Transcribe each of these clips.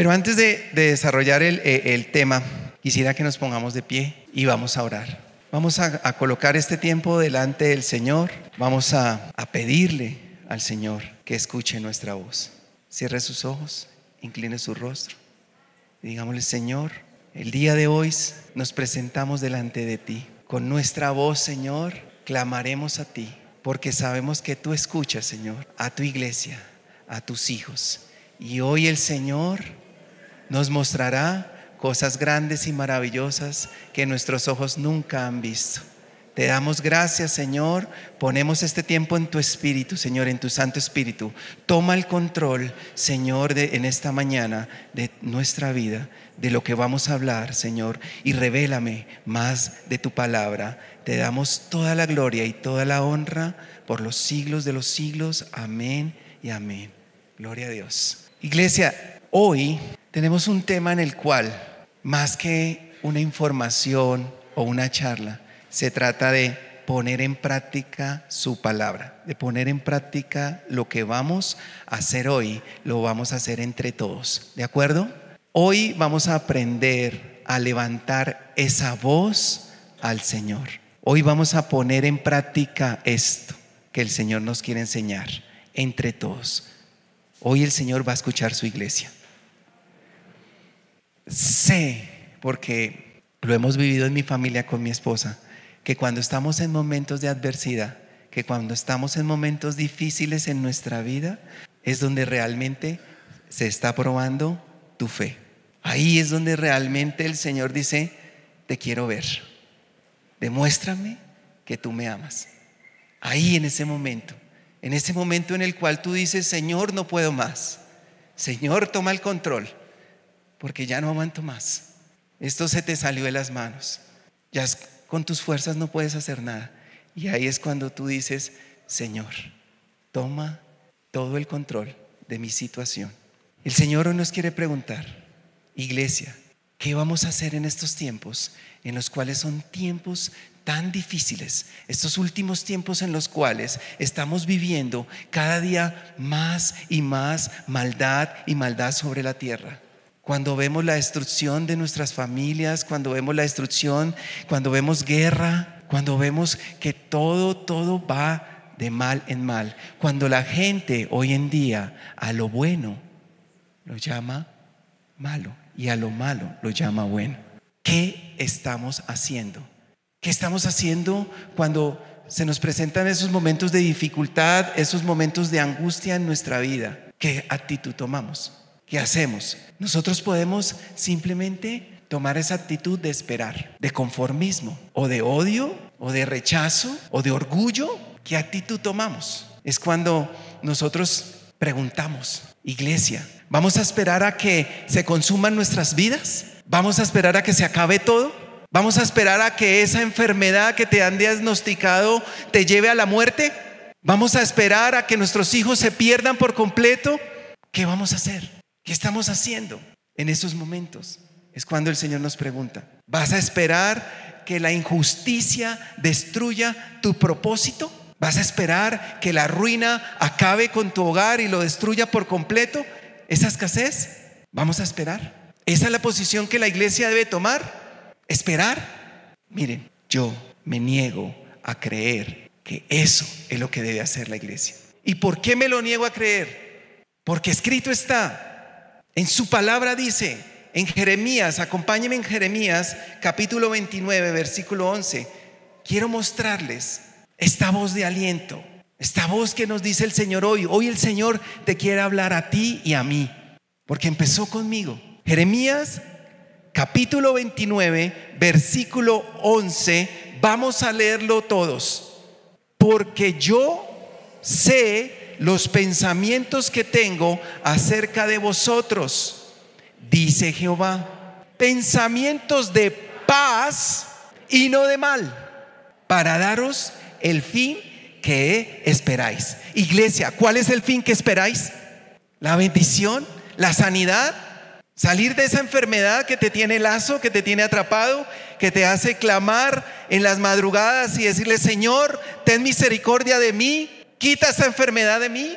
Pero antes de, desarrollar eh, el, tema, quisiera que nos pongamos de pie y vamos a orar. Vamos a, colocar este tiempo delante del Señor. Vamos a, a pedirle al Señor que escuche nuestra voz. Cierre sus ojos, incline su rostro y digámosle, Señor, el día de hoy nos presentamos delante de ti. Con nuestra voz, Señor, clamaremos a ti, porque sabemos que tú escuchas, Señor, a tu iglesia, a tus hijos. Y hoy el Señor nos mostrará cosas grandes y maravillosas que nuestros ojos nunca han visto. Te damos gracias, Señor. Ponemos este tiempo en tu espíritu, Señor, en tu Santo Espíritu. Toma el control, Señor, de, en esta mañana de nuestra vida, de lo que vamos a hablar, Señor, y revélame más de tu palabra. Te damos toda la gloria y toda la honra por los siglos de los siglos. Amén y amén. Gloria a Dios. Iglesia, hoy tenemos un tema en el cual, más que una información o una charla, se trata de poner en práctica su palabra, de poner en práctica lo que vamos a hacer hoy, lo vamos a hacer entre todos. ¿De acuerdo? Hoy vamos a aprender a levantar esa voz al Señor. Hoy vamos a poner en práctica esto que el Señor nos quiere enseñar entre todos. Hoy el Señor va a escuchar su iglesia. Sé, porque lo hemos vivido en mi familia con mi esposa, que cuando estamos en momentos de adversidad, que cuando estamos en momentos difíciles en nuestra vida, es donde realmente se está probando tu fe. Ahí es donde realmente el Señor dice, te quiero ver. Demuéstrame que tú me amas. Ahí en ese momento, en ese momento en el cual tú dices, Señor, no puedo más. Señor, toma el control, porque ya no aguanto más. Esto se te salió de las manos. Ya con tus fuerzas no puedes hacer nada. Y ahí es cuando tú dices, Señor, toma todo el control de mi situación. El Señor hoy nos quiere preguntar, iglesia, ¿qué vamos a hacer en estos tiempos en los cuales son tiempos tan difíciles, estos últimos tiempos en los cuales estamos viviendo cada día más y más maldad y maldad sobre la tierra? Cuando vemos la destrucción de nuestras familias, cuando vemos la destrucción, cuando vemos guerra, cuando vemos que todo, todo va de mal en mal, cuando la gente hoy en día a lo bueno lo llama malo y a lo malo lo llama bueno. ¿Qué estamos haciendo? ¿Qué estamos haciendo cuando se nos presentan esos momentos de dificultad, esos momentos de angustia en nuestra vida? ¿Qué actitud tomamos? ¿Qué hacemos? Nosotros podemos simplemente tomar esa actitud de esperar, de conformismo, o de odio, o de rechazo, o de orgullo. ¿Qué actitud tomamos? Es cuando nosotros preguntamos, iglesia, ¿vamos a esperar a que se consuman nuestras vidas? ¿Vamos a esperar a que se acabe todo? ¿Vamos a esperar a que esa enfermedad que te han diagnosticado te lleve a la muerte? ¿Vamos a esperar a que nuestros hijos se pierdan por completo? ¿Qué vamos a hacer? ¿Qué estamos haciendo en esos momentos? Es cuando el Señor nos pregunta, ¿vas a esperar que la injusticia destruya tu propósito? ¿Vas a esperar que la ruina acabe con tu hogar y lo destruya por completo? ¿Esa escasez? ¿Vamos a esperar? ¿Esa es la posición que la iglesia debe tomar? ¿Esperar? Miren, yo me niego a creer que eso es lo que debe hacer la iglesia. ¿Y por qué me lo niego a creer? Porque escrito está, en su palabra dice, en Jeremías, acompáñenme en Jeremías capítulo 29, versículo 11, quiero mostrarles esta voz de aliento, esta voz que nos dice el Señor hoy. Hoy el Señor te quiere hablar a ti y a mí, porque empezó conmigo. Jeremías capítulo 29, versículo 11, vamos a leerlo todos, porque yo sé los pensamientos que tengo acerca de vosotros, dice Jehová, pensamientos de paz y no de mal, para daros el fin que esperáis. Iglesia, ¿cuál es el fin que esperáis? La bendición, la sanidad, salir de esa enfermedad que te tiene lazo, que te tiene atrapado, que te hace clamar en las madrugadas y decirle, Señor, ten misericordia de mí, quita esa enfermedad de mí,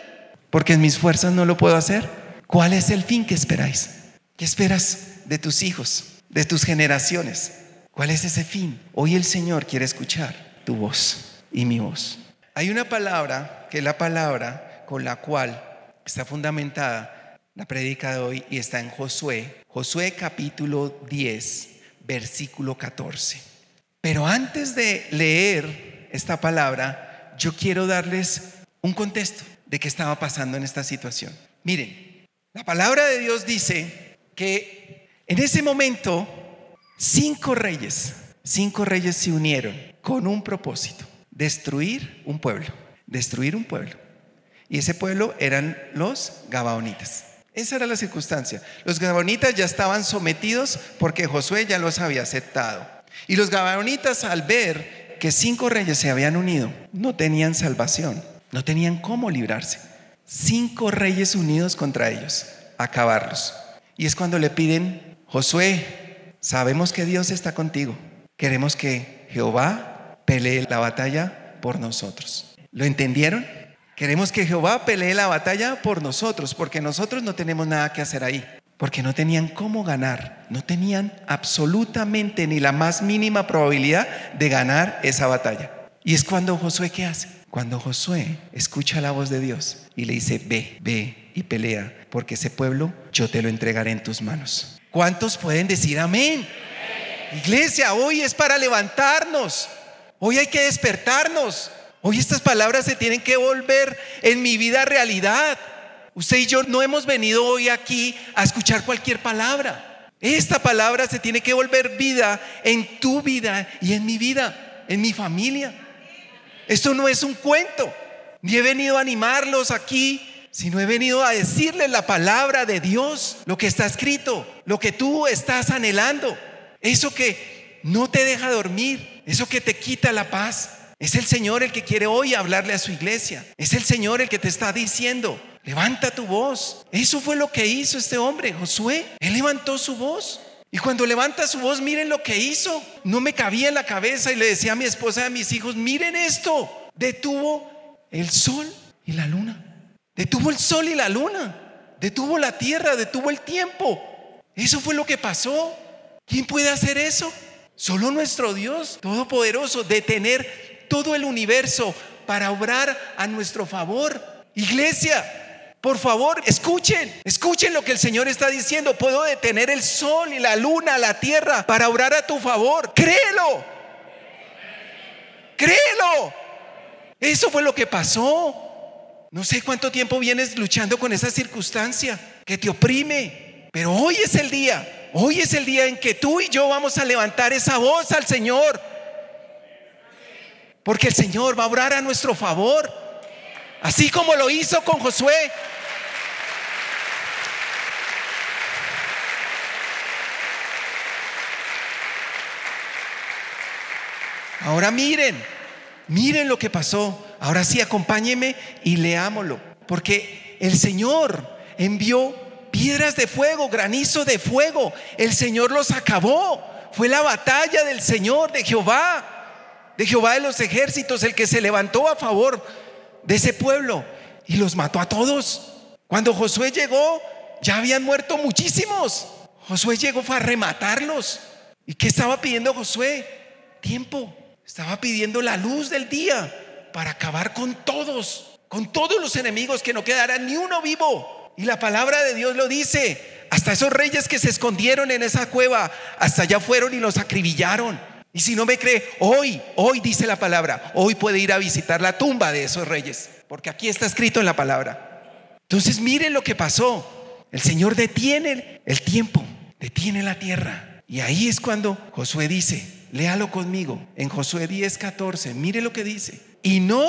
porque en mis fuerzas no lo puedo hacer. ¿Cuál es el fin que esperáis? ¿Qué esperas de tus hijos, de tus generaciones? ¿Cuál es ese fin? Hoy el Señor quiere escuchar tu voz y mi voz. Hay una palabra que es la palabra con la cual está fundamentada la prédica de hoy y está en Josué, Josué capítulo 10, versículo 14. Pero antes de leer esta palabra, yo quiero darles un contexto de qué estaba pasando en esta situación. Miren, la palabra de Dios dice que en ese momento cinco reyes, cinco reyes se unieron con un propósito destruir un pueblo, destruir un pueblo. Y ese pueblo eran los Gabaonitas. Esa era la circunstancia. Los Gabaonitas ya estaban sometidos porque Josué ya los había aceptado. Y los Gabaonitas al ver que cinco reyes se habían unido, no tenían salvación, no tenían cómo librarse. Cinco reyes unidos contra ellos, acabarlos. Y es cuando le piden, Josué, sabemos que Dios está contigo. Queremos que Jehová pelee la batalla por nosotros. ¿Lo entendieron? Queremos que Jehová pelee la batalla por nosotros, porque nosotros no tenemos nada que hacer ahí, porque no tenían cómo ganar, no tenían absolutamente ni la más mínima probabilidad de ganar esa batalla. Y es cuando Josué, ¿qué hace? Cuando Josué escucha la voz de Dios y le dice, ve, ve y pelea, porque ese pueblo yo te lo entregaré en tus manos. ¿Cuántos pueden decir amén? Iglesia, hoy es para levantarnos. Hoy hay que despertarnos. Hoy estas palabras se tienen que volver en mi vida realidad. Usted y yo no hemos venido hoy aquí a escuchar cualquier palabra. Esta palabra se tiene que volver vida en tu vida y en mi vida, en mi familia. Esto no es un cuento. Ni he venido a animarlos aquí, sino he venido a decirles la palabra de Dios, lo que está escrito, lo que tú estás anhelando, eso que no te deja dormir, eso que te quita la paz. Es el Señor el que quiere hoy hablarle a su iglesia. Es el Señor el que te está diciendo, levanta tu voz. Eso fue lo que hizo este hombre, Josué. Él levantó su voz. Y cuando levanta su voz, miren lo que hizo. No me cabía en la cabeza y le decía a mi esposa y a mis hijos, miren esto. Detuvo el sol y la luna. Detuvo el sol y la luna. Detuvo la tierra, detuvo el tiempo. Eso fue lo que pasó. ¿Quién puede hacer eso? Solo nuestro Dios Todopoderoso, detener todo el universo para obrar a nuestro favor. Iglesia, por favor, escuchen, escuchen lo que el Señor está diciendo. Puedo detener el sol y la luna, la tierra, para obrar a tu favor. Créelo. Créelo. Eso fue lo que pasó. No sé cuánto tiempo vienes luchando con esa circunstancia que te oprime, pero hoy es el día Hoy es el día en que tú y yo vamos a levantar esa voz al Señor. Porque el Señor va a orar a nuestro favor. Así como lo hizo con Josué. Ahora miren, miren lo que pasó. Ahora sí, acompáñeme y leámoslo. Porque el Señor envió piedras de fuego, granizo de fuego. El Señor los acabó. Fue la batalla del Señor, de Jehová, de Jehová de los ejércitos, el que se levantó a favor de ese pueblo y los mató a todos. Cuando Josué llegó, ya habían muerto muchísimos. Josué llegó a rematarlos. ¿Y qué estaba pidiendo Josué? Tiempo. Estaba pidiendo la luz del día para acabar con todos, con todos los enemigos, que no quedara ni uno vivo. Y la palabra de Dios lo dice. Hasta esos reyes que se escondieron en esa cueva, hasta allá fueron y los acribillaron. Y si no me cree, hoy, hoy dice la palabra, hoy puede ir a visitar la tumba de esos reyes, porque aquí está escrito en la palabra. Entonces miren lo que pasó. El Señor detiene el tiempo, detiene la tierra. Y ahí es cuando Josué dice, léalo conmigo, en Josué 10, 14, mire lo que dice. Y no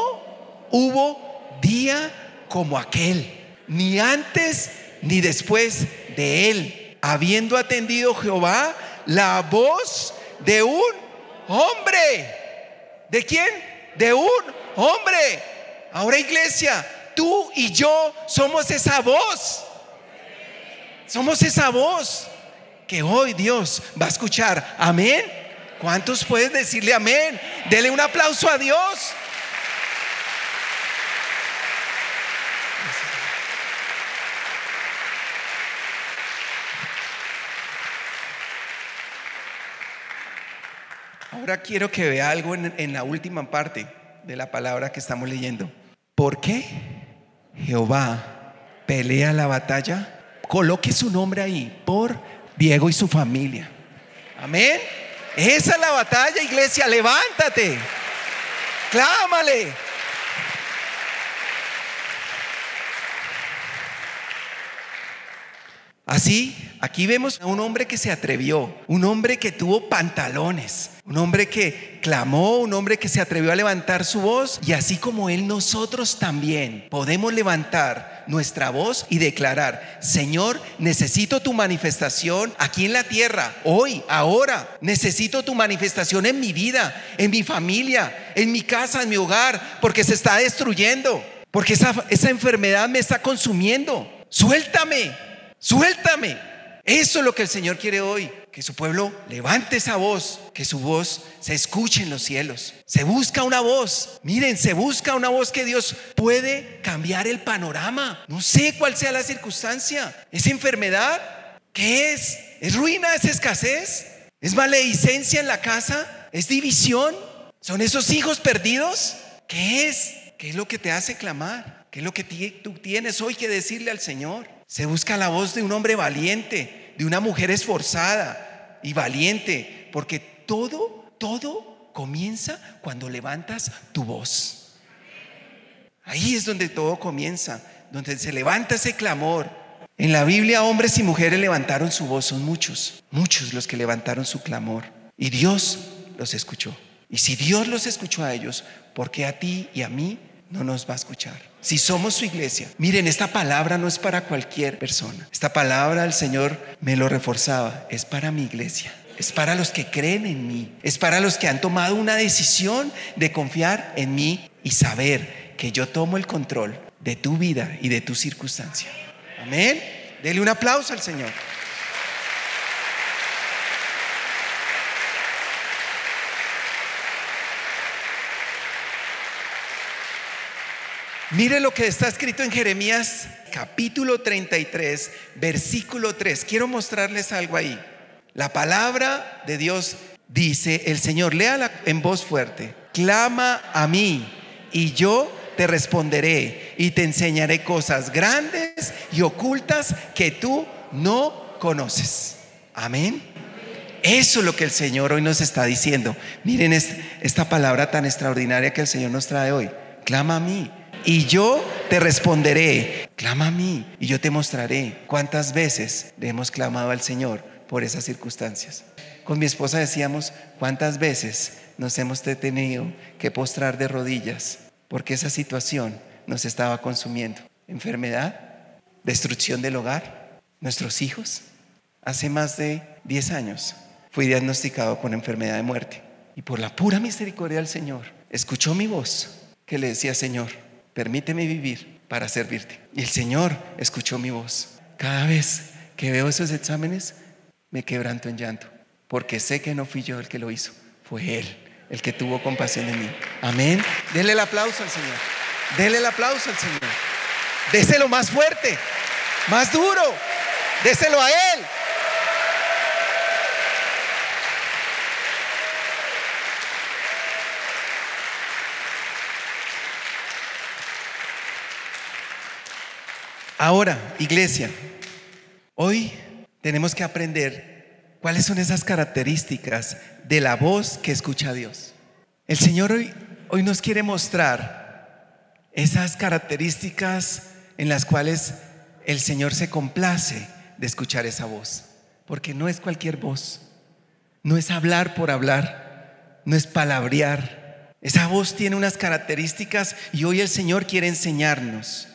hubo día como aquel ni antes ni después de él, habiendo atendido Jehová la voz de un hombre. ¿De quién? De un hombre. Ahora iglesia, tú y yo somos esa voz. Somos esa voz que hoy Dios va a escuchar. Amén. ¿Cuántos pueden decirle amén? Dele un aplauso a Dios. Ahora quiero que vea algo en, la última parte de la palabra que estamos leyendo. ¿Por qué Jehová pelea la batalla? Coloque su nombre ahí por Diego y su familia. Amén. Esa es la batalla, iglesia. Levántate. Clámale. Así, aquí vemos a un hombre que se atrevió, un hombre que tuvo pantalones, un hombre que clamó, un hombre que se atrevió a levantar su voz y así como él, nosotros también podemos levantar nuestra voz y declarar, Señor, necesito tu manifestación aquí en la tierra, hoy, ahora, necesito tu manifestación en mi vida, en mi familia, en mi casa, en mi hogar, porque se está destruyendo, porque esa, esa enfermedad me está consumiendo. Suéltame, Suéltame. Eso es lo que el Señor quiere hoy. Que su pueblo levante esa voz, que su voz se escuche en los cielos. Se busca una voz. Miren, se busca una voz que Dios puede cambiar el panorama. No sé cuál sea la circunstancia. ¿Es enfermedad? ¿Qué es? ¿Es ruina? ¿Es escasez? ¿Es maledicencia en la casa? ¿Es división? ¿Son esos hijos perdidos? ¿Qué es? ¿Qué es lo que te hace clamar? ¿Qué es lo que tú tienes hoy que decirle al Señor? Se busca la voz de un hombre valiente, de una mujer esforzada y valiente, porque todo, todo comienza cuando levantas tu voz. Ahí es donde todo comienza, donde se levanta ese clamor. En la Biblia hombres y mujeres levantaron su voz, son muchos, muchos los que levantaron su clamor. Y Dios los escuchó. Y si Dios los escuchó a ellos, ¿por qué a ti y a mí no nos va a escuchar. Si somos su iglesia, miren, esta palabra no es para cualquier persona. Esta palabra el Señor me lo reforzaba, es para mi iglesia. Es para los que creen en mí. Es para los que han tomado una decisión de confiar en mí y saber que yo tomo el control de tu vida y de tu circunstancia. Amén. Dele un aplauso al Señor. Mire lo que está escrito en Jeremías capítulo 33, versículo 3. Quiero mostrarles algo ahí. La palabra de Dios dice, el Señor, léala en voz fuerte, clama a mí y yo te responderé y te enseñaré cosas grandes y ocultas que tú no conoces. Amén. Eso es lo que el Señor hoy nos está diciendo. Miren esta palabra tan extraordinaria que el Señor nos trae hoy. Clama a mí y yo te responderé. Clama a mí y yo te mostraré cuántas veces le hemos clamado al Señor por esas circunstancias. Con mi esposa decíamos cuántas veces nos hemos tenido que postrar de rodillas porque esa situación nos estaba consumiendo. Enfermedad, destrucción del hogar, nuestros hijos. Hace más de 10 años fui diagnosticado con enfermedad de muerte y por la pura misericordia del Señor escuchó mi voz que le decía, Señor, permíteme vivir para servirte. Y el Señor escuchó mi voz. Cada vez que veo esos exámenes, me quebranto en llanto, porque sé que no fui yo el que lo hizo, fue Él el que tuvo compasión de mí. Amén. Dele el aplauso al Señor. Dele el aplauso al Señor. Déselo más fuerte, más duro. Déselo a Él. Ahora, iglesia, hoy tenemos que aprender cuáles son esas características de la voz que escucha Dios. El Señor hoy, hoy nos quiere mostrar esas características en las cuales el Señor se complace de escuchar esa voz, porque no es cualquier voz, no es hablar por hablar, no es palabrear. Esa voz tiene unas características y hoy el Señor quiere enseñarnos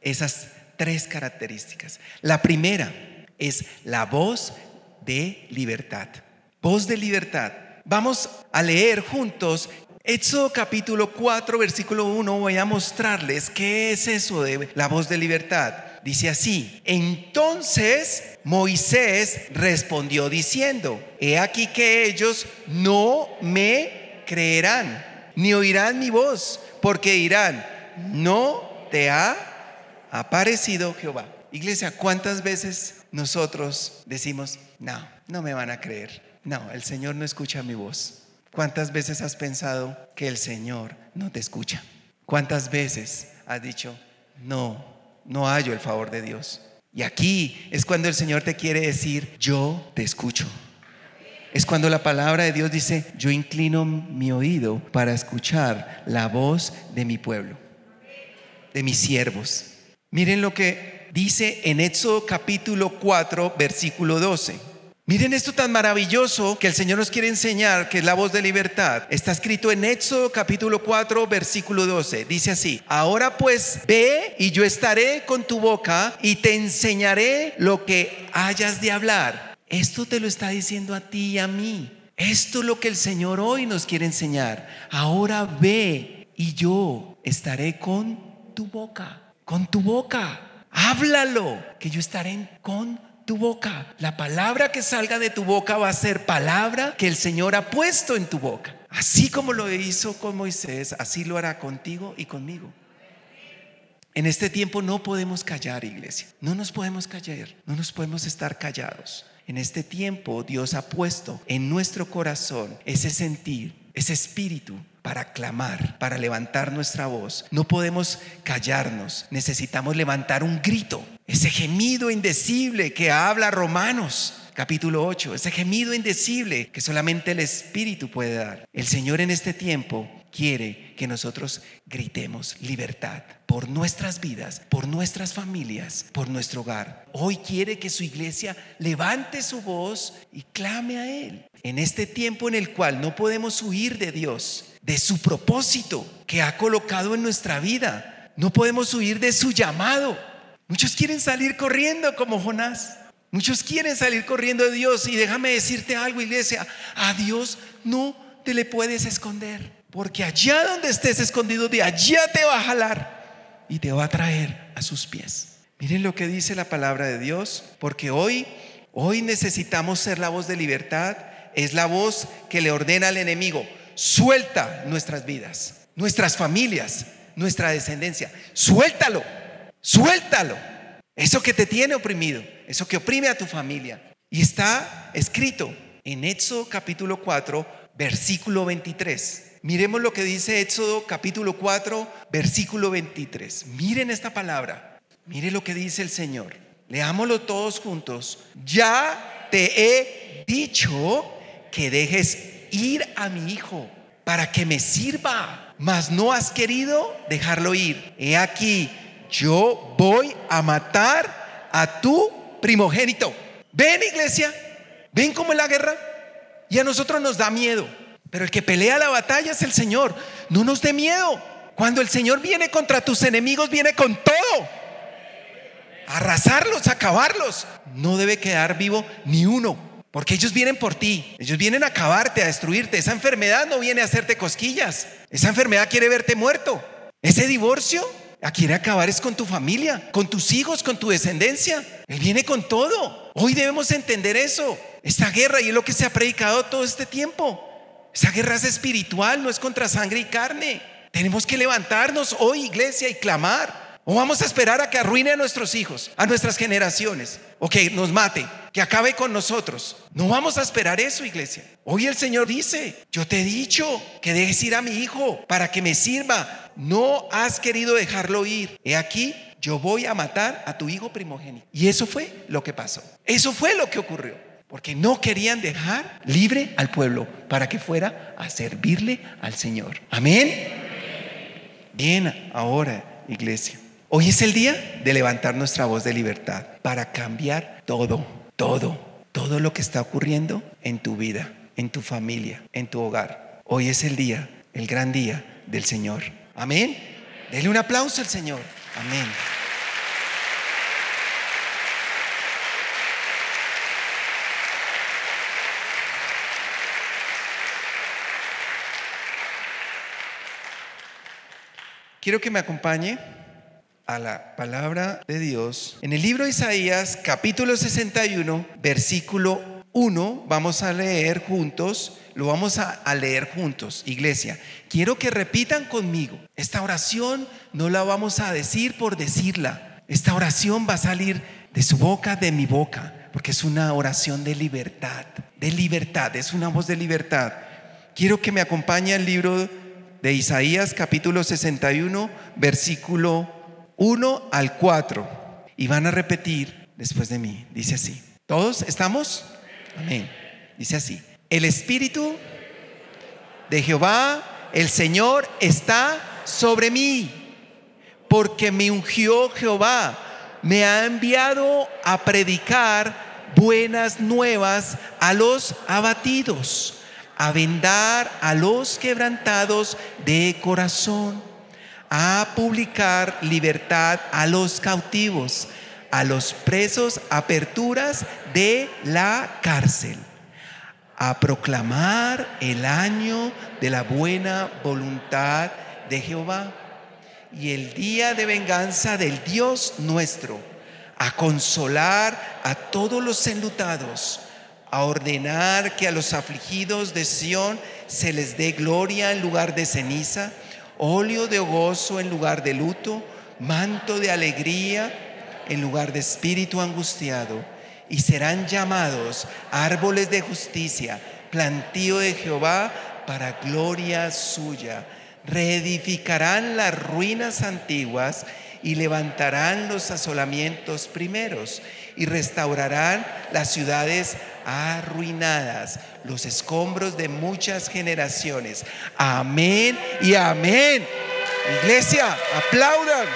esas tres características. La primera es la voz de libertad. Voz de libertad. Vamos a leer juntos Éxodo capítulo 4, versículo 1. Voy a mostrarles qué es eso de la voz de libertad. Dice así, entonces Moisés respondió diciendo, he aquí que ellos no me creerán, ni oirán mi voz, porque dirán, no te ha aparecido Jehová. Iglesia, ¿cuántas veces nosotros decimos, no, no me van a creer? No, el Señor no escucha mi voz. ¿Cuántas veces has pensado que el Señor no te escucha? ¿Cuántas veces has dicho, no, no hallo el favor de Dios? Y aquí es cuando el Señor te quiere decir, yo te escucho. Es cuando la palabra de Dios dice, yo inclino mi oído para escuchar la voz de mi pueblo, de mis siervos. Miren lo que dice en Éxodo capítulo 4, versículo 12. Miren esto tan maravilloso que el Señor nos quiere enseñar, que es la voz de libertad. Está escrito en Éxodo capítulo 4, versículo 12. Dice así, ahora pues ve y yo estaré con tu boca y te enseñaré lo que hayas de hablar. Esto te lo está diciendo a ti y a mí. Esto es lo que el Señor hoy nos quiere enseñar. Ahora ve y yo estaré con tu boca, con tu boca. Háblalo, que yo estaré con tu boca. La palabra que salga de tu boca va a ser palabra que el Señor ha puesto en tu boca. Así como lo hizo con Moisés, así lo hará contigo y conmigo. En este tiempo no podemos callar, iglesia. No nos podemos callar, no nos podemos estar callados. En este tiempo Dios ha puesto en nuestro corazón ese sentir, ese espíritu para clamar, para levantar nuestra voz. No podemos callarnos, necesitamos levantar un grito, ese gemido indecible que habla Romanos capítulo 8, ese gemido indecible que solamente el Espíritu puede dar. El Señor en este tiempo quiere que nosotros gritemos libertad por nuestras vidas, por nuestras familias, por nuestro hogar. Hoy quiere que su iglesia levante su voz y clame a Él. En este tiempo en el cual no podemos huir de Dios, de su propósito que ha colocado en nuestra vida. No podemos huir de su llamado. Muchos quieren salir corriendo como Jonás. Muchos quieren salir corriendo de Dios. Y déjame decirte algo, iglesia. A Dios no te le puedes esconder. Porque allá donde estés escondido, de allá te va a jalar y te va a traer a sus pies. Miren lo que dice la palabra de Dios. Porque hoy, hoy necesitamos ser la voz de libertad. Es la voz que le ordena al enemigo suelta nuestras vidas, nuestras familias, nuestra descendencia. Suéltalo, suéltalo. Eso que te tiene oprimido, eso que oprime a tu familia. Y está escrito en Éxodo capítulo 4, versículo 23. Miremos lo que dice Éxodo capítulo 4, versículo 23. Miren esta palabra. Mire lo que dice el Señor. Leámoslo todos juntos. Ya te he dicho que dejes ir a mi hijo para que me sirva, mas no has querido dejarlo ir. He aquí, yo voy a matar a tu primogénito. Ven iglesia, ven cómo es la guerra. Y a nosotros nos da miedo. Pero el que pelea la batalla es el Señor. No nos dé miedo. Cuando el Señor viene contra tus enemigos, viene con todo. Arrasarlos, acabarlos. No debe quedar vivo ni uno. Porque ellos vienen por ti, ellos vienen a acabarte, a destruirte. Esa enfermedad no viene a hacerte cosquillas, esa enfermedad quiere verte muerto. Ese divorcio quiere acabar es con tu familia, con tus hijos, con tu descendencia. Él viene con todo. Hoy debemos entender eso. Esta guerra y es lo que se ha predicado todo este tiempo. Esa guerra es espiritual, no es contra sangre y carne. Tenemos que levantarnos hoy, iglesia, y clamar. O vamos a esperar a que arruine a nuestros hijos, a nuestras generaciones, o que nos mate, que acabe con nosotros. No vamos a esperar eso, iglesia. Hoy el Señor dice, yo te he dicho que dejes ir a mi hijo para que me sirva. No has querido dejarlo ir. He aquí, yo voy a matar a tu hijo primogénito. Y eso fue lo que pasó. Eso fue lo que ocurrió. Porque no querían dejar libre al pueblo para que fuera a servirle al Señor. Amén. Bien, ahora, iglesia. Hoy es el día de levantar nuestra voz de libertad para cambiar todo, todo, todo lo que está ocurriendo en tu vida, en tu familia, en tu hogar. Hoy es el día, el gran día del Señor. Amén. Dele un aplauso al Señor. Amén. Quiero que me acompañe la palabra de Dios. En el libro de Isaías, capítulo 61, versículo 1, vamos a leer juntos, lo vamos a, a, leer juntos, iglesia. Quiero que repitan conmigo. Esta oración no la vamos a decir por decirla. Esta oración va a salir de su boca, de mi boca, porque es una oración de libertad, de libertad, es una voz de libertad. quiero que me acompañe al libro de Isaías capítulo 61, versículo 1 al 4. Y van a repetir después de mí. Dice así. ¿Todos estamos? Amén. Dice así. El Espíritu de Jehová, el Señor, está sobre mí, porque me ungió Jehová, me ha enviado a predicar buenas nuevas a los abatidos, a vendar a los quebrantados de corazón, a publicar libertad a los cautivos, a los presos aperturas de la cárcel a proclamar el año de la buena voluntad de Jehová y el día de venganza del Dios nuestro, a consolar a todos los enlutados, a ordenar que a los afligidos de Sión se les dé gloria en lugar de ceniza, óleo de gozo en lugar de luto, manto de alegría en lugar de espíritu angustiado y serán llamados árboles de justicia, plantío de Jehová para gloria suya. Reedificarán las ruinas antiguas y levantarán los asolamientos primeros y restaurarán las ciudades arruinadas, los escombros de muchas generaciones. Amén y amén. Iglesia, aplaudan.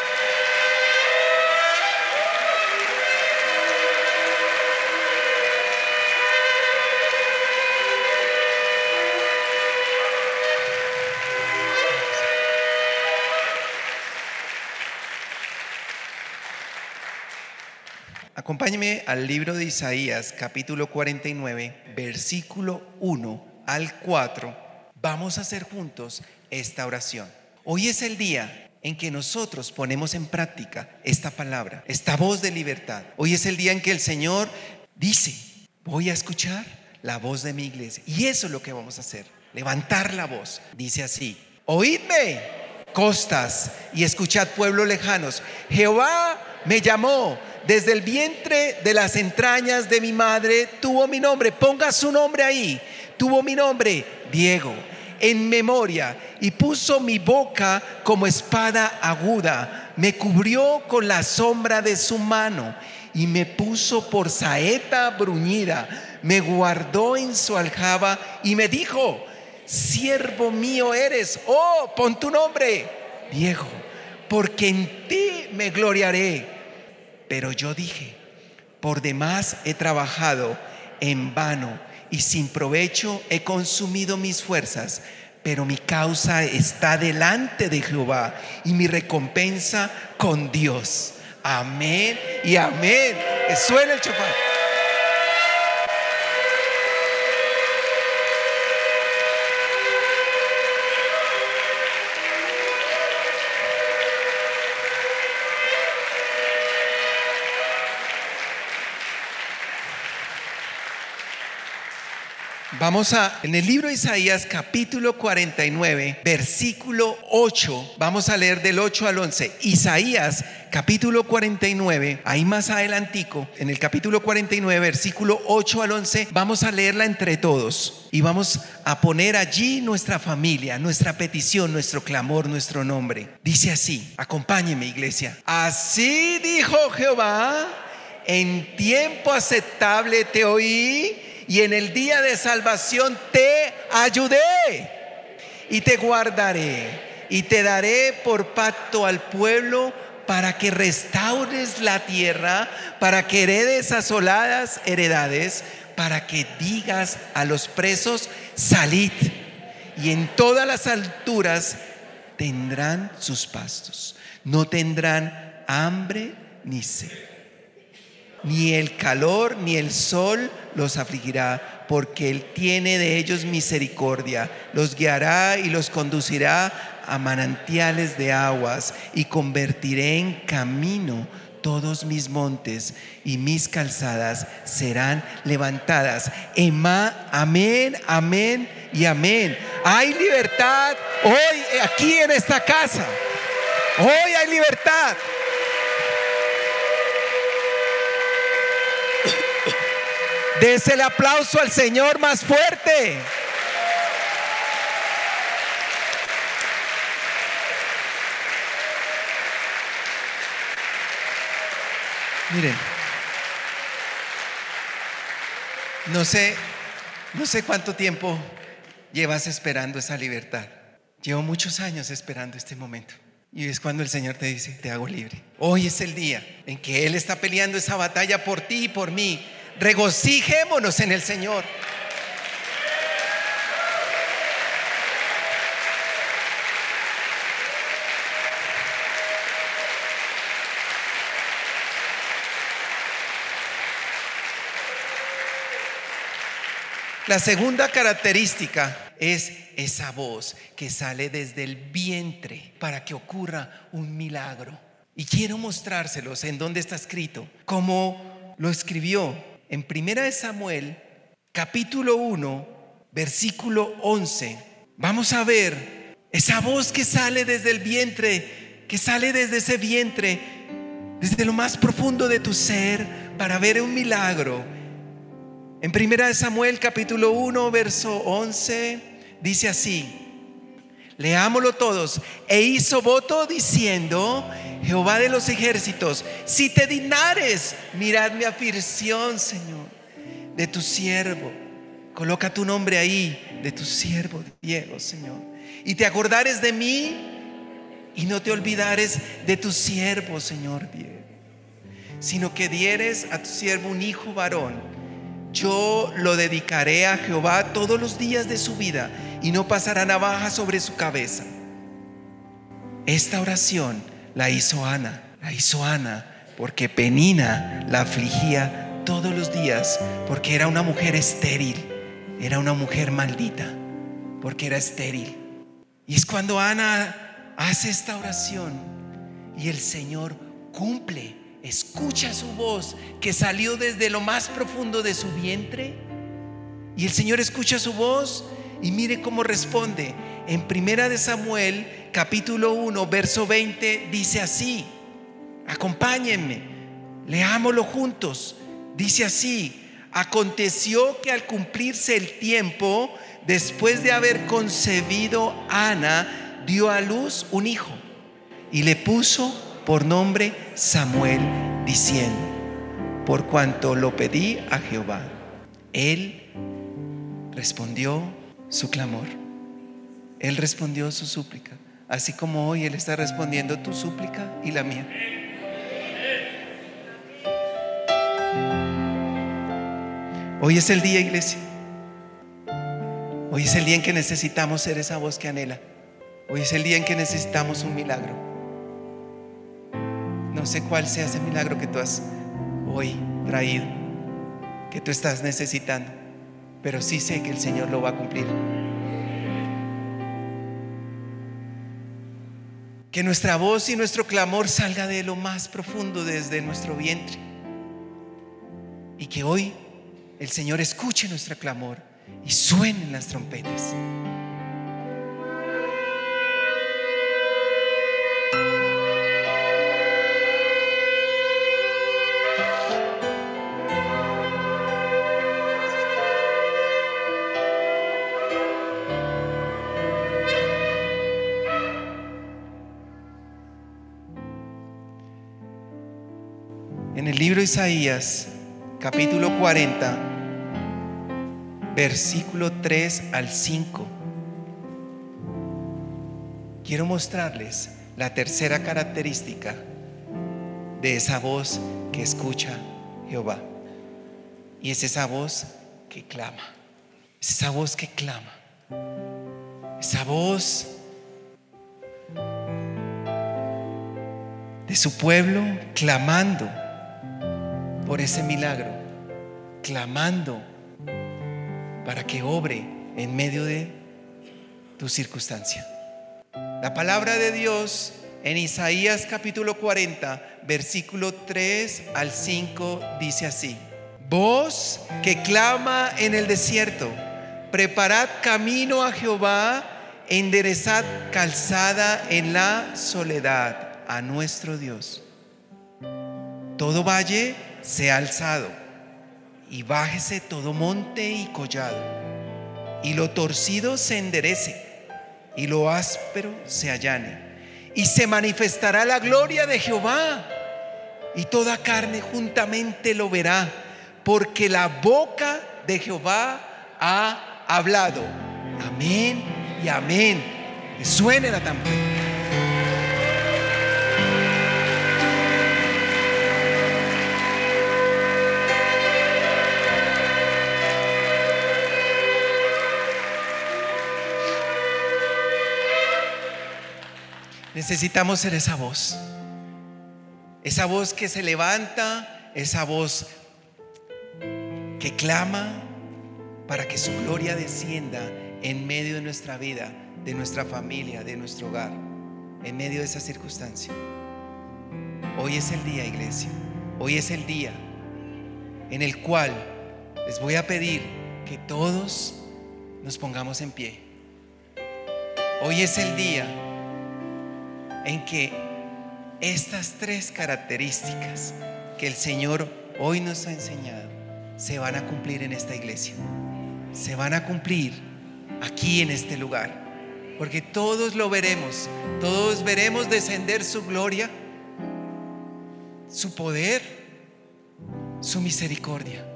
Acompáñeme al libro de Isaías, capítulo 49, versículo 1 al 4. Vamos a hacer juntos esta oración. Hoy es el día en que nosotros ponemos en práctica esta palabra, esta voz de libertad. Hoy es el día en que el Señor dice, voy a escuchar la voz de mi iglesia. Y eso es lo que vamos a hacer, levantar la voz. Dice así, oídme, costas, y escuchad pueblos lejanos. Jehová me llamó desde el vientre de las entrañas de mi madre tuvo mi nombre. Ponga su nombre ahí. Tuvo mi nombre, Diego, en memoria, y puso mi boca como espada aguda. Me cubrió con la sombra de su mano y me puso por saeta bruñida. Me guardó en su aljaba y me dijo, siervo mío eres. Oh, pon tu nombre, Diego, porque en ti me gloriaré pero yo dije, por demás he trabajado en vano y sin provecho he consumido mis fuerzas, pero mi causa está delante de Jehová y mi recompensa con Dios. Amén y amén. Que el chofar. Vamos a, en el libro de Isaías capítulo 49, versículo 8, vamos a leer del 8 al 11. Isaías capítulo 49, ahí más adelantico, en el capítulo 49, versículo 8 al 11, vamos a leerla entre todos y vamos a poner allí nuestra familia, nuestra petición, nuestro clamor, nuestro nombre. Dice así, acompáñeme iglesia. Así dijo Jehová, en tiempo aceptable te oí y en el día de salvación te ayudé y te guardaré y te daré por pacto al pueblo para que restaures la tierra, para que heredes asoladas heredades, para que digas a los presos, salid, y en todas las alturas tendrán sus pastos, no tendrán hambre ni sed ni el calor ni el sol los afligirá, porque Él tiene de ellos misericordia, los guiará y los conducirá a manantiales de aguas, y convertiré en camino todos mis montes y mis calzadas serán levantadas. amén, amén y amén. Hay libertad hoy aquí en esta casa. Hoy hay libertad. Dese el aplauso al Señor más fuerte. Miren, no sé, no sé cuánto tiempo llevas esperando esa libertad. Llevo muchos años esperando este momento. Y es cuando el Señor te dice, te hago libre. Hoy es el día en que Él está peleando esa batalla por ti y por mí Regocijémonos en el Señor. La segunda característica es esa voz que sale desde el vientre para que ocurra un milagro. Y quiero mostrárselos en donde está escrito, como lo escribió en Primera de Samuel, capítulo 1, versículo 11. Vamos a ver esa voz que sale desde el vientre, que sale desde ese vientre, desde lo más profundo de tu ser, para ver un milagro en primera de Samuel capítulo 1 verso 11 dice así: Leámoslo todos. E hizo voto diciendo, Jehová de los ejércitos, si te dignares, mirad mi afirción, Señor, de tu siervo. Coloca tu nombre ahí, de tu siervo Diego, Señor. Y te acordares de mí y no te olvidares de tu siervo, Señor Diego. Sino que dieres a tu siervo un hijo varón yo lo dedicaré a Jehová todos los días de su vida y no pasará navaja sobre su cabeza. Esta oración la hizo Ana, la hizo Ana porque Penina la afligía todos los días porque era una mujer estéril, era una mujer maldita, porque era estéril. Y es cuando Ana hace esta oración y el Señor cumple escucha su voz que salió desde lo más profundo de su vientre. Y el Señor escucha su voz y mire cómo responde. En Primera de Samuel, capítulo 1, verso 20, dice así: Acompáñenme, leámoslo juntos. Dice así: Aconteció que al cumplirse el tiempo, después de haber concebido Ana, dio a luz un hijo y le puso por nombre Samuel, diciendo, por cuanto lo pedí a Jehová, él respondió su clamor, él respondió su súplica, así como hoy él está respondiendo tu súplica y la mía. Hoy es el día, iglesia. Hoy es el día en que necesitamos ser esa voz que anhela. Hoy es el día en que necesitamos un milagro. No sé cuál sea ese milagro que tú has hoy traído, que tú estás necesitando, pero sí sé que el Señor lo va a cumplir. Que nuestra voz y nuestro clamor salga de lo más profundo desde nuestro vientre. Y que hoy el Señor escuche nuestro clamor y suenen las trompetas. Isaías, capítulo 40, versículo 3 al 5, quiero mostrarles la tercera característica de esa voz que escucha Jehová. Y es esa voz que clama. Es esa voz que clama. Esa voz de su pueblo clamando por ese milagro, clamando para que obre en medio de tu circunstancia. La palabra de Dios en Isaías capítulo 40, versículo 3 al 5 dice así, voz que clama en el desierto, preparad camino a Jehová, enderezad calzada en la soledad a nuestro Dios. Todo valle sea alzado y bájese todo monte y collado, y lo torcido se enderece, y lo áspero se allane, y se manifestará la gloria de Jehová, y toda carne juntamente lo verá, porque la boca de Jehová ha hablado. Amén y amén. suene la tambora. Necesitamos ser esa voz. Esa voz que se levanta, esa voz que clama para que su gloria descienda en medio de nuestra vida, de nuestra familia, de nuestro hogar, en medio de esa circunstancia. Hoy es el día, iglesia. Hoy es el día en el cual les voy a pedir que todos nos pongamos en pie. Hoy es el día en que estas tres características que el Señor hoy nos ha enseñado se van a cumplir en esta iglesia. Se van a cumplir aquí en este lugar. Porque todos lo veremos. Todos veremos descender su gloria, su poder, su misericordia.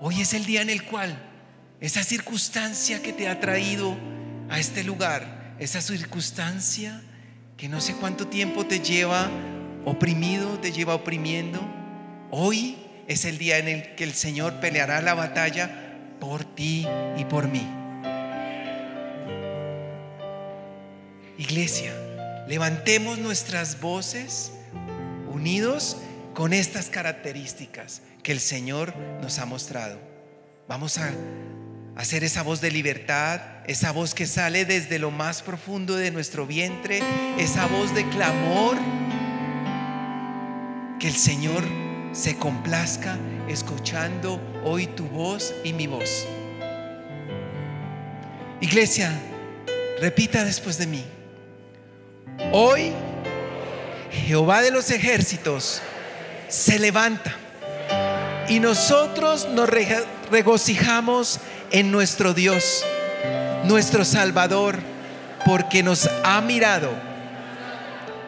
Hoy es el día en el cual esa circunstancia que te ha traído a este lugar, esa circunstancia que no sé cuánto tiempo te lleva oprimido, te lleva oprimiendo. Hoy es el día en el que el Señor peleará la batalla por ti y por mí. Iglesia, levantemos nuestras voces unidos con estas características que el Señor nos ha mostrado. Vamos a hacer esa voz de libertad, esa voz que sale desde lo más profundo de nuestro vientre, esa voz de clamor, que el Señor se complazca escuchando hoy tu voz y mi voz. Iglesia, repita después de mí. Hoy Jehová de los ejércitos se levanta y nosotros nos regocijamos en nuestro Dios, nuestro Salvador, porque nos ha mirado,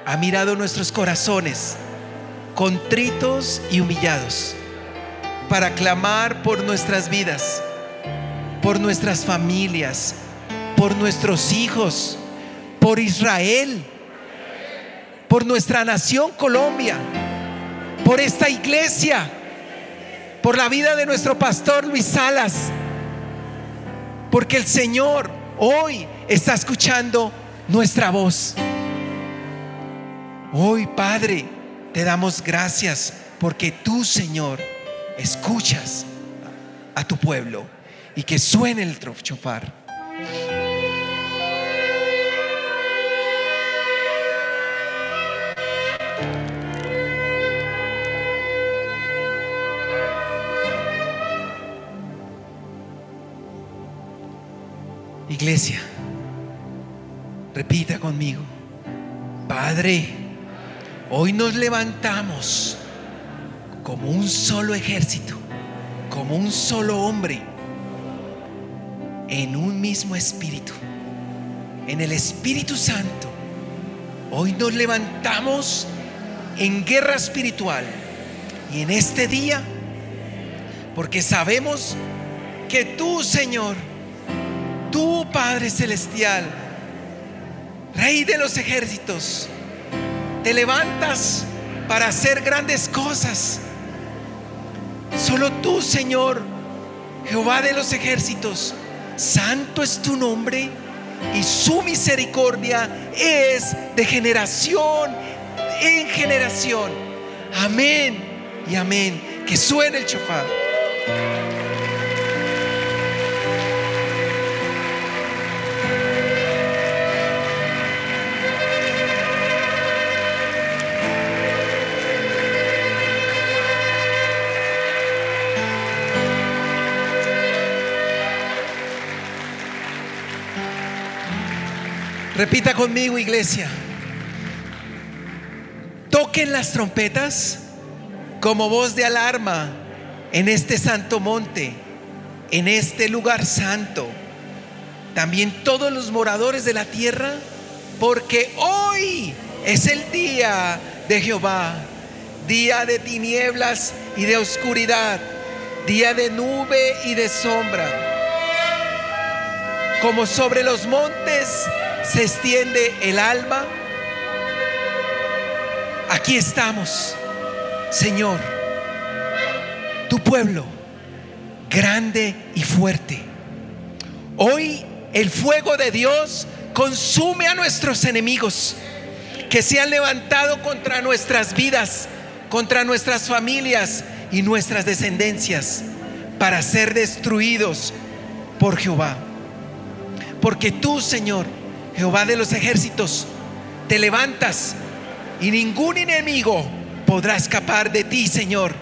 ha mirado nuestros corazones contritos y humillados, para clamar por nuestras vidas, por nuestras familias, por nuestros hijos, por Israel, por nuestra nación Colombia, por esta iglesia, por la vida de nuestro pastor Luis Salas porque el Señor hoy está escuchando nuestra voz. Hoy, Padre, te damos gracias porque tú, Señor, escuchas a tu pueblo y que suene el trofchofar. Iglesia, repita conmigo, Padre, hoy nos levantamos como un solo ejército, como un solo hombre, en un mismo espíritu, en el Espíritu Santo. Hoy nos levantamos en guerra espiritual. Y en este día, porque sabemos que tú, Señor, Tú, Padre Celestial, Rey de los ejércitos, te levantas para hacer grandes cosas. Solo tú, Señor, Jehová de los ejércitos, santo es tu nombre y su misericordia es de generación en generación. Amén y amén. Que suene el chofar. Repita conmigo, iglesia. Toquen las trompetas como voz de alarma en este santo monte, en este lugar santo. También todos los moradores de la tierra, porque hoy es el día de Jehová. día de tinieblas y de oscuridad, día de nube y de sombra. Como sobre los montes se extiende el alma, aquí estamos, Señor, tu pueblo, grande y fuerte. Hoy el fuego de Dios consume a nuestros enemigos que se han levantado contra nuestras vidas, contra nuestras familias y nuestras descendencias para ser destruidos por Jehová. Porque tú, Señor, Jehová de los ejércitos, te levantas y ningún enemigo podrá escapar de ti, Señor.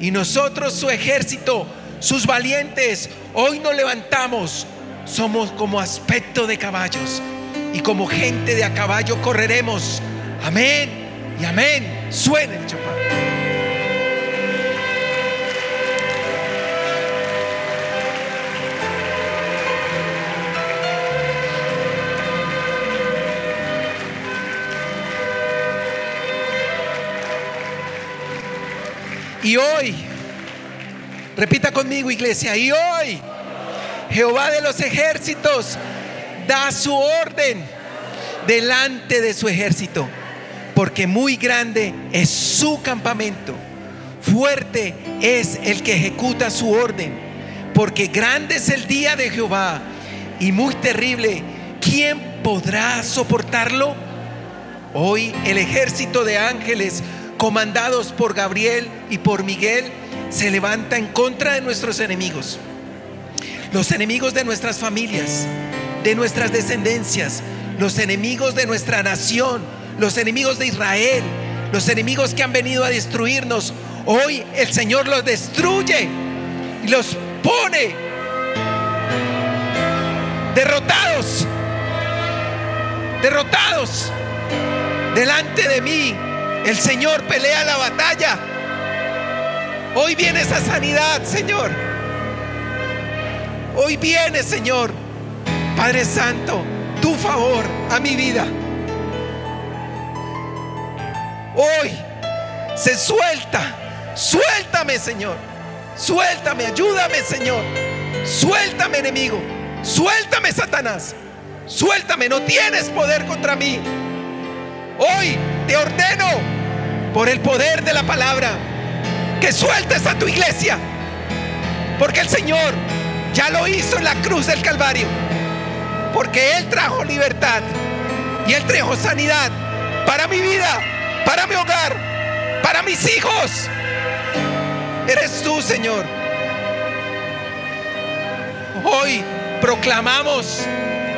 Y nosotros, su ejército, sus valientes, hoy nos levantamos. Somos como aspecto de caballos y como gente de a caballo correremos. Amén y amén. Suena el chofar. Y hoy, repita conmigo iglesia, y hoy Jehová de los ejércitos da su orden delante de su ejército, porque muy grande es su campamento, fuerte es el que ejecuta su orden, porque grande es el día de Jehová y muy terrible. ¿Quién podrá soportarlo? Hoy el ejército de ángeles comandados por Gabriel y por Miguel, se levanta en contra de nuestros enemigos. Los enemigos de nuestras familias, de nuestras descendencias, los enemigos de nuestra nación, los enemigos de Israel, los enemigos que han venido a destruirnos. Hoy el Señor los destruye y los pone derrotados, derrotados delante de mí el Señor pelea la batalla. Hoy viene esa sanidad, Señor. Hoy viene, Señor. Padre Santo, tu favor a mi vida. Hoy se suelta. Suéltame, Señor. Suéltame, ayúdame, Señor. Suéltame, enemigo. Suéltame, Satanás. Suéltame, no tienes poder contra mí. Hoy te ordeno por el poder de la palabra que sueltes a tu iglesia. Porque el Señor ya lo hizo en la cruz del Calvario. Porque Él trajo libertad y Él trajo sanidad para mi vida, para mi hogar, para mis hijos. Eres tú, Señor. Hoy proclamamos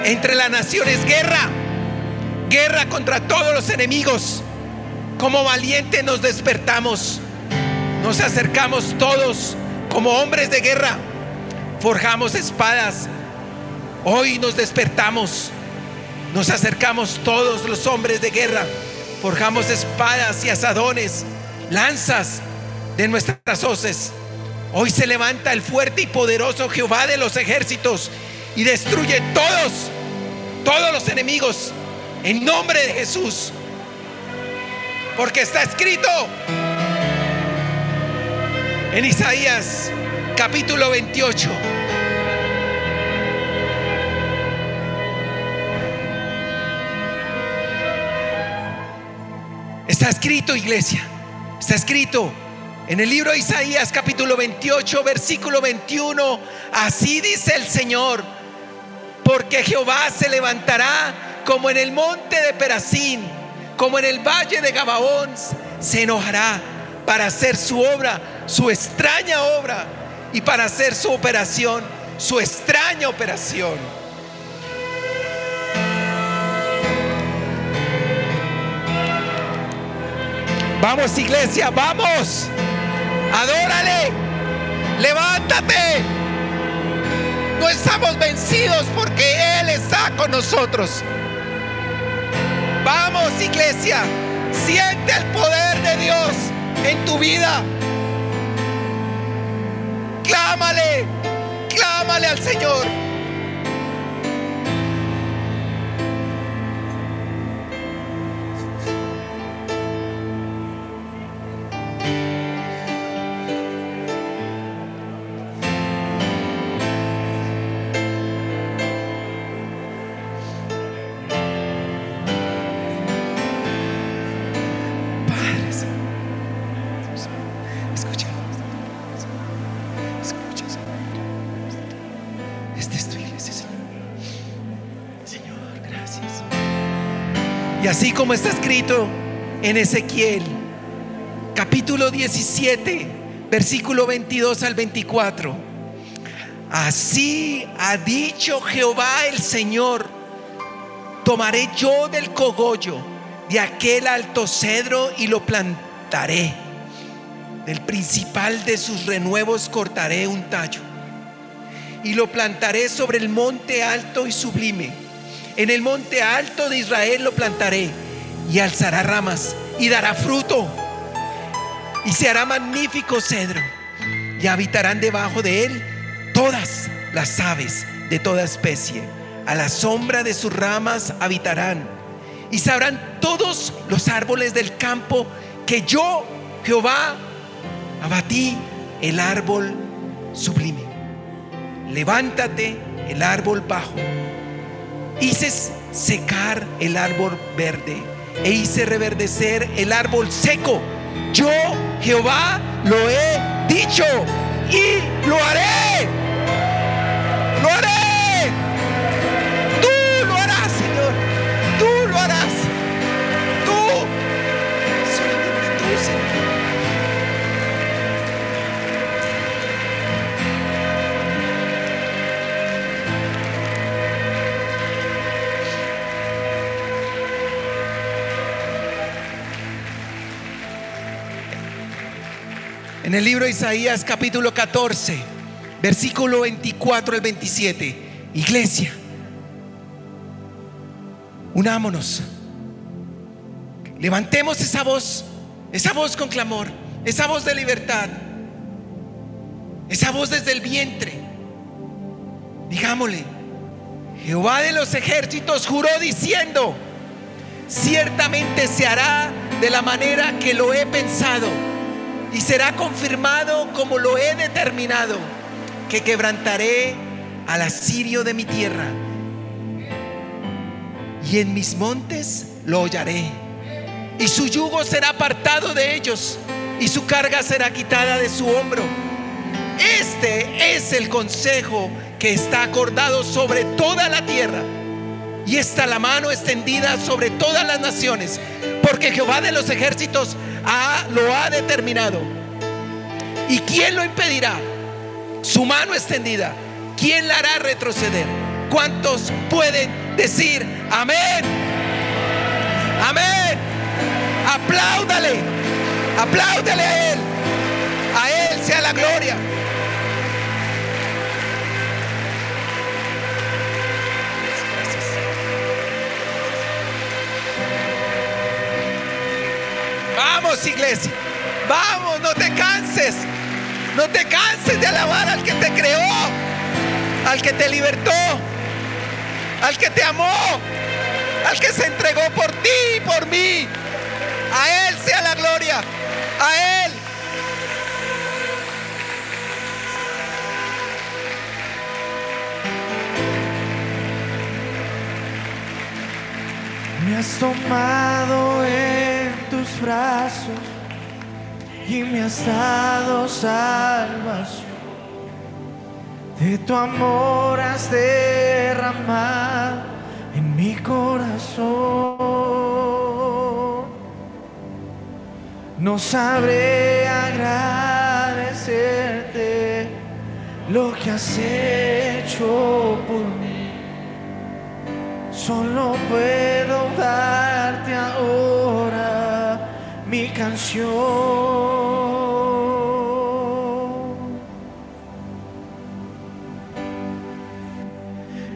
entre las naciones guerra guerra contra todos los enemigos. Como valiente nos despertamos, nos acercamos todos como hombres de guerra, forjamos espadas. Hoy nos despertamos, nos acercamos todos los hombres de guerra, forjamos espadas y asadones, lanzas de nuestras hoces. Hoy se levanta el fuerte y poderoso Jehová de los ejércitos y destruye todos, todos los enemigos en nombre de Jesús. Porque está escrito en Isaías capítulo 28. Está escrito, iglesia. Está escrito en el libro de Isaías capítulo 28, versículo 21. Así dice el Señor, porque Jehová se levantará como en el monte de Perasín, como en el valle de Gabaón, se enojará para hacer su obra, su extraña obra, y para hacer su operación, su extraña operación. Vamos iglesia, vamos. Adórale. Levántate. No estamos vencidos porque Él está con nosotros. Vamos, iglesia, siente el poder de Dios en tu vida. Clámale, clámale al Señor. Esta es tu iglesia, Señor. Señor, gracias. Y así como está escrito en Ezequiel, capítulo 17, versículo 22 al 24. Así ha dicho Jehová el Señor, tomaré yo del cogollo de aquel alto cedro y lo plantaré. Del principal de sus renuevos cortaré un tallo y lo plantaré sobre el monte alto y sublime. En el monte alto de Israel lo plantaré y alzará ramas y dará fruto y se hará magnífico cedro y habitarán debajo de él todas las aves de toda especie. A la sombra de sus ramas habitarán y sabrán todos los árboles del campo que yo, Jehová, abatí el árbol sublime. Levántate el árbol bajo. Hice secar el árbol verde e hice reverdecer el árbol seco. Yo, Jehová, lo he dicho y lo haré. Lo haré. En el libro de Isaías capítulo 14, versículo 24 al 27, iglesia, unámonos, levantemos esa voz, esa voz con clamor, esa voz de libertad, esa voz desde el vientre. Digámosle, Jehová de los ejércitos juró diciendo, ciertamente se hará de la manera que lo he pensado y será confirmado como lo he determinado, que quebrantaré al asirio de mi tierra y en mis montes lo hollaré. Y su yugo será apartado de ellos y su carga será quitada de su hombro. Este es el consejo que está acordado sobre toda la tierra. Y está la mano extendida sobre todas las naciones, porque Jehová de los ejércitos ha- lo ha determinado. ¿Y quién lo impedirá? Su mano extendida. ¿Quién la hará retroceder? ¿Cuántos pueden decir amén? Amén. Apláudale. Apláudale a Él. A Él sea la gloria. Vamos, iglesia. Vamos, no te canses. No te canses de alabar al que te creó, al que te libertó, al que te amó, al que se entregó por ti y por mí. A Él sea la gloria. A Él. Me has tomado en y me has dado salvación. De tu amor has derramado en mi corazón. No sabré agradecerte lo que has hecho por mí. Solo puedo darte ahora mi canción.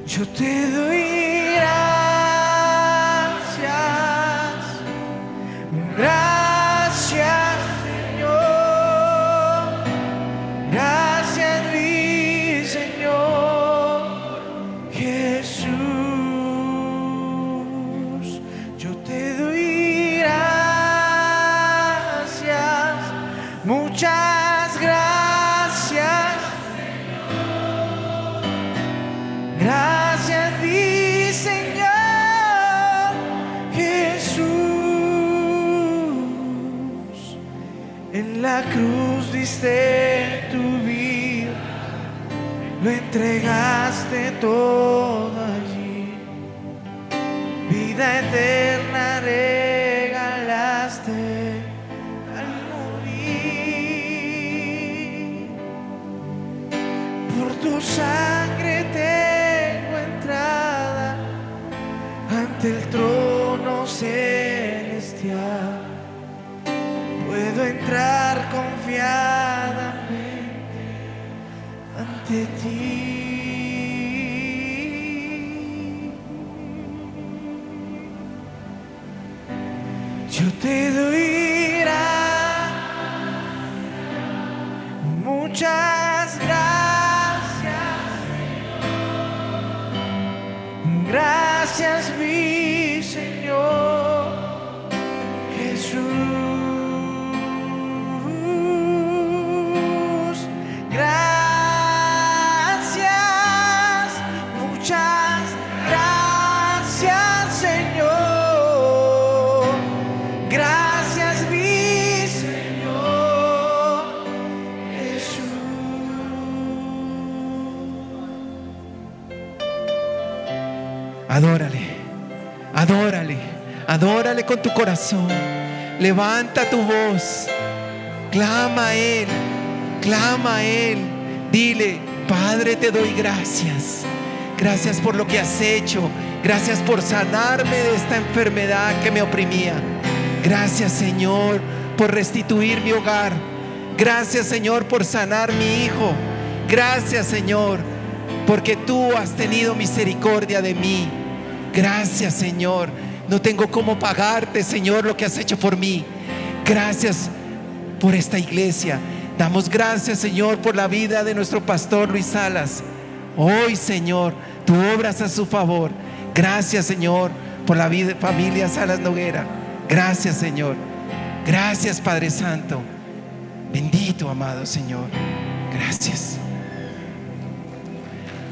Yo te doy diste tu vida lo entregaste todo allí. Vida eterna Yo adórale con tu corazón. Levanta tu voz, clama a Él, clama a Él. Dile, Padre, te doy gracias. Gracias por lo que has hecho. Gracias por sanarme de esta enfermedad que me oprimía. Gracias, Señor, por restituir mi hogar. Gracias, Señor, por sanar mi hijo. Gracias, Señor, porque tú has tenido misericordia de mí. Gracias, Señor. No tengo cómo pagarte, Señor, lo que has hecho por mí. Gracias por esta iglesia. Damos gracias, Señor, por la vida de nuestro pastor Luis Salas. Hoy, Señor, tú obras a su favor. Gracias, Señor, por la vida, familia Salas Noguera. Gracias, Señor. Gracias, Padre Santo. Bendito, amado Señor. Gracias.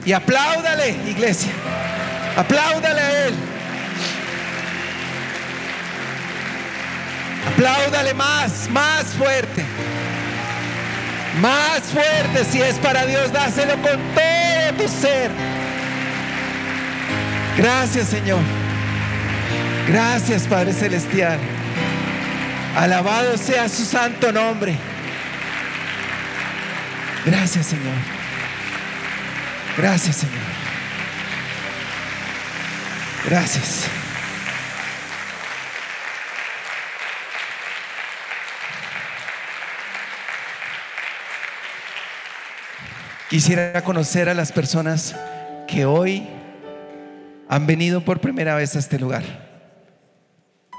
Y apláudale, iglesia. Apláudale a Él. Apláudale más, más fuerte. Más fuerte. Si es para Dios, dáselo con todo tu ser. Gracias, Señor. Gracias, Padre Celestial. Alabado sea su santo nombre. Gracias, Señor. Gracias, Señor. Gracias. Quisiera conocer a las personas que hoy han venido por primera vez a este lugar.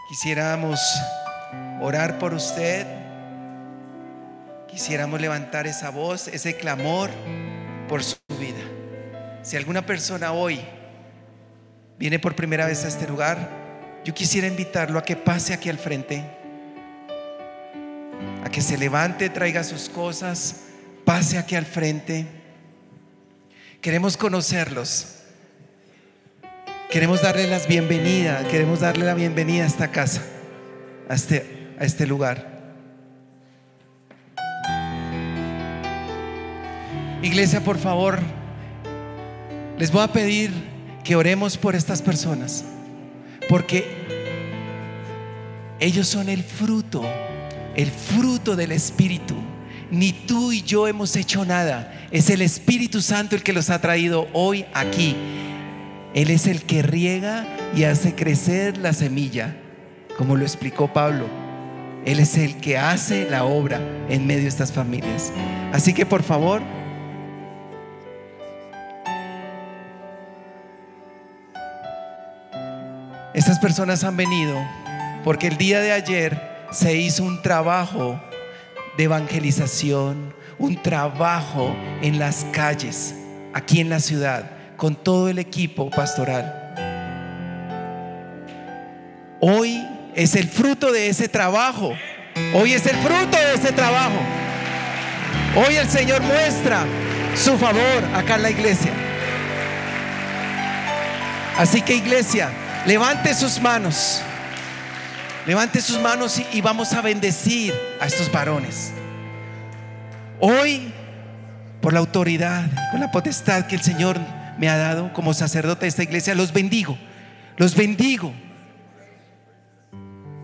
Quisiéramos orar por usted. Quisiéramos levantar esa voz, ese clamor por su vida. Si alguna persona hoy viene por primera vez a este lugar, yo quisiera invitarlo a que pase aquí al frente, a que se levante, traiga sus cosas, pase aquí al frente. Queremos conocerlos. Queremos darle las bienvenidas, queremos darle la bienvenida a esta casa, a este, a este lugar. Iglesia, por favor, les voy a pedir que oremos por estas personas, porque ellos son el fruto, el fruto del Espíritu. Ni tú y yo hemos hecho nada, es el Espíritu Santo el que los ha traído hoy aquí. Él es el que riega y hace crecer la semilla, como lo explicó Pablo. Él es el que hace la obra en medio de estas familias. Así que por favor, estas personas han venido porque el día de ayer se hizo un trabajo de evangelización, un trabajo en las calles, aquí en la ciudad con todo el equipo pastoral. Hoy es el fruto de ese trabajo. Hoy es el fruto de ese trabajo. Hoy el Señor muestra su favor acá en la iglesia. Así que iglesia, levante sus manos. Levante sus manos y, vamos a bendecir a estos varones. Hoy por la autoridad, con la potestad que el Señor me ha dado como sacerdote de esta iglesia, los bendigo, los bendigo.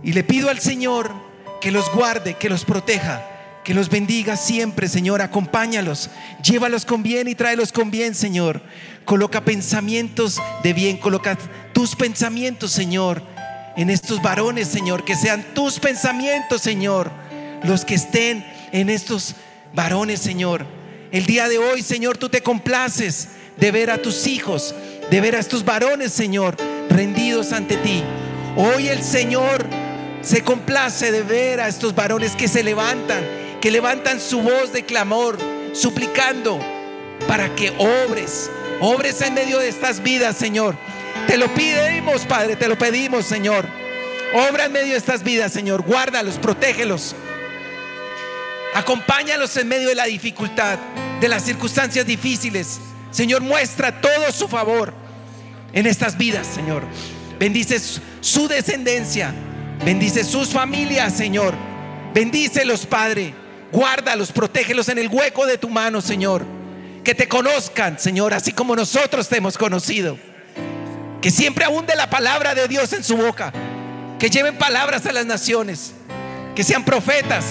Y le pido al Señor que los guarde, que los proteja, que los bendiga siempre, Señor. Acompáñalos, llévalos con bien y tráelos con bien, Señor. Coloca pensamientos de bien, coloca tus pensamientos, Señor, en estos varones, Señor. Que sean tus pensamientos, Señor, los que estén en estos varones, Señor. El día de hoy, Señor, tú te complaces de ver a tus hijos, de ver a estos varones, Señor, rendidos ante ti. Hoy el Señor se complace de ver a estos varones que se levantan, que levantan su voz de clamor, suplicando para que obres, obres en medio de estas vidas, Señor. Te lo pedimos, Padre, te lo pedimos, Señor. Obra en medio de estas vidas, Señor. Guárdalos, protégelos. Acompáñalos en medio de la dificultad, de las circunstancias difíciles. Señor, muestra todo su favor en estas vidas, Señor. Bendice su descendencia. Bendice sus familias, Señor. Bendícelos, Padre. Guárdalos, protégelos en el hueco de tu mano, Señor. Que te conozcan, Señor, así como nosotros te hemos conocido. Que siempre abunde la palabra de Dios en su boca. Que lleven palabras a las naciones. Que sean profetas.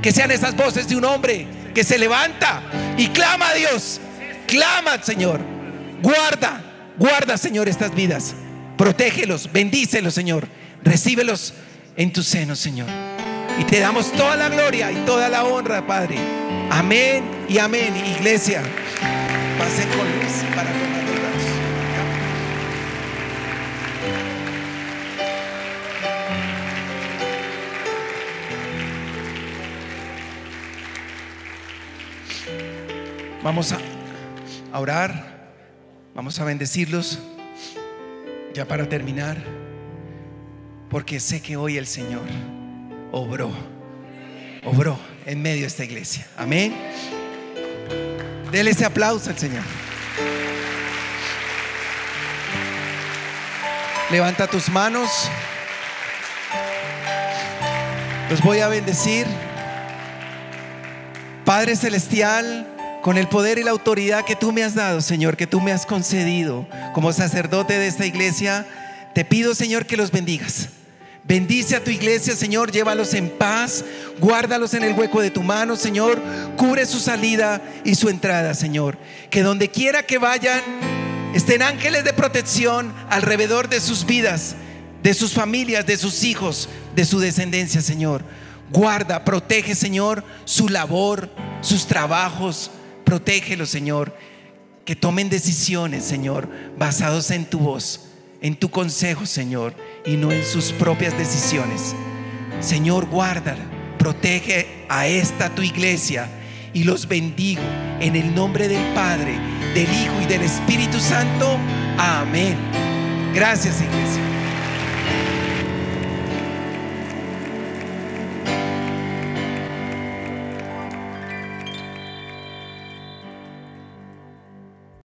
Que sean esas voces de un hombre que se levanta y clama a Dios. Clama, Señor. Guarda, guarda, Señor, estas vidas. Protégelos, bendícelos, Señor. Recíbelos en tu seno, Señor. Y te damos toda la gloria y toda la honra, Padre. Amén y amén. Iglesia, pasen con para Vamos a orar, vamos a bendecirlos ya para terminar, porque sé que hoy el Señor obró, obró en medio de esta iglesia. Amén. Dele ese aplauso al Señor. Levanta tus manos. Los voy a bendecir. Padre Celestial, con el poder y la autoridad que tú me has dado, Señor, que tú me has concedido como sacerdote de esta iglesia, te pido, Señor, que los bendigas. Bendice a tu iglesia, Señor, llévalos en paz, guárdalos en el hueco de tu mano, Señor, cubre su salida y su entrada, Señor. Que donde quiera que vayan, estén ángeles de protección alrededor de sus vidas, de sus familias, de sus hijos, de su descendencia, Señor. Guarda, protege, Señor, su labor, sus trabajos, Protégelos, Señor. Que tomen decisiones, Señor, basados en tu voz, en tu consejo, Señor, y no en sus propias decisiones. Señor, guárdala, protege a esta tu iglesia y los bendigo en el nombre del Padre, del Hijo y del Espíritu Santo. Amén. Gracias, iglesia.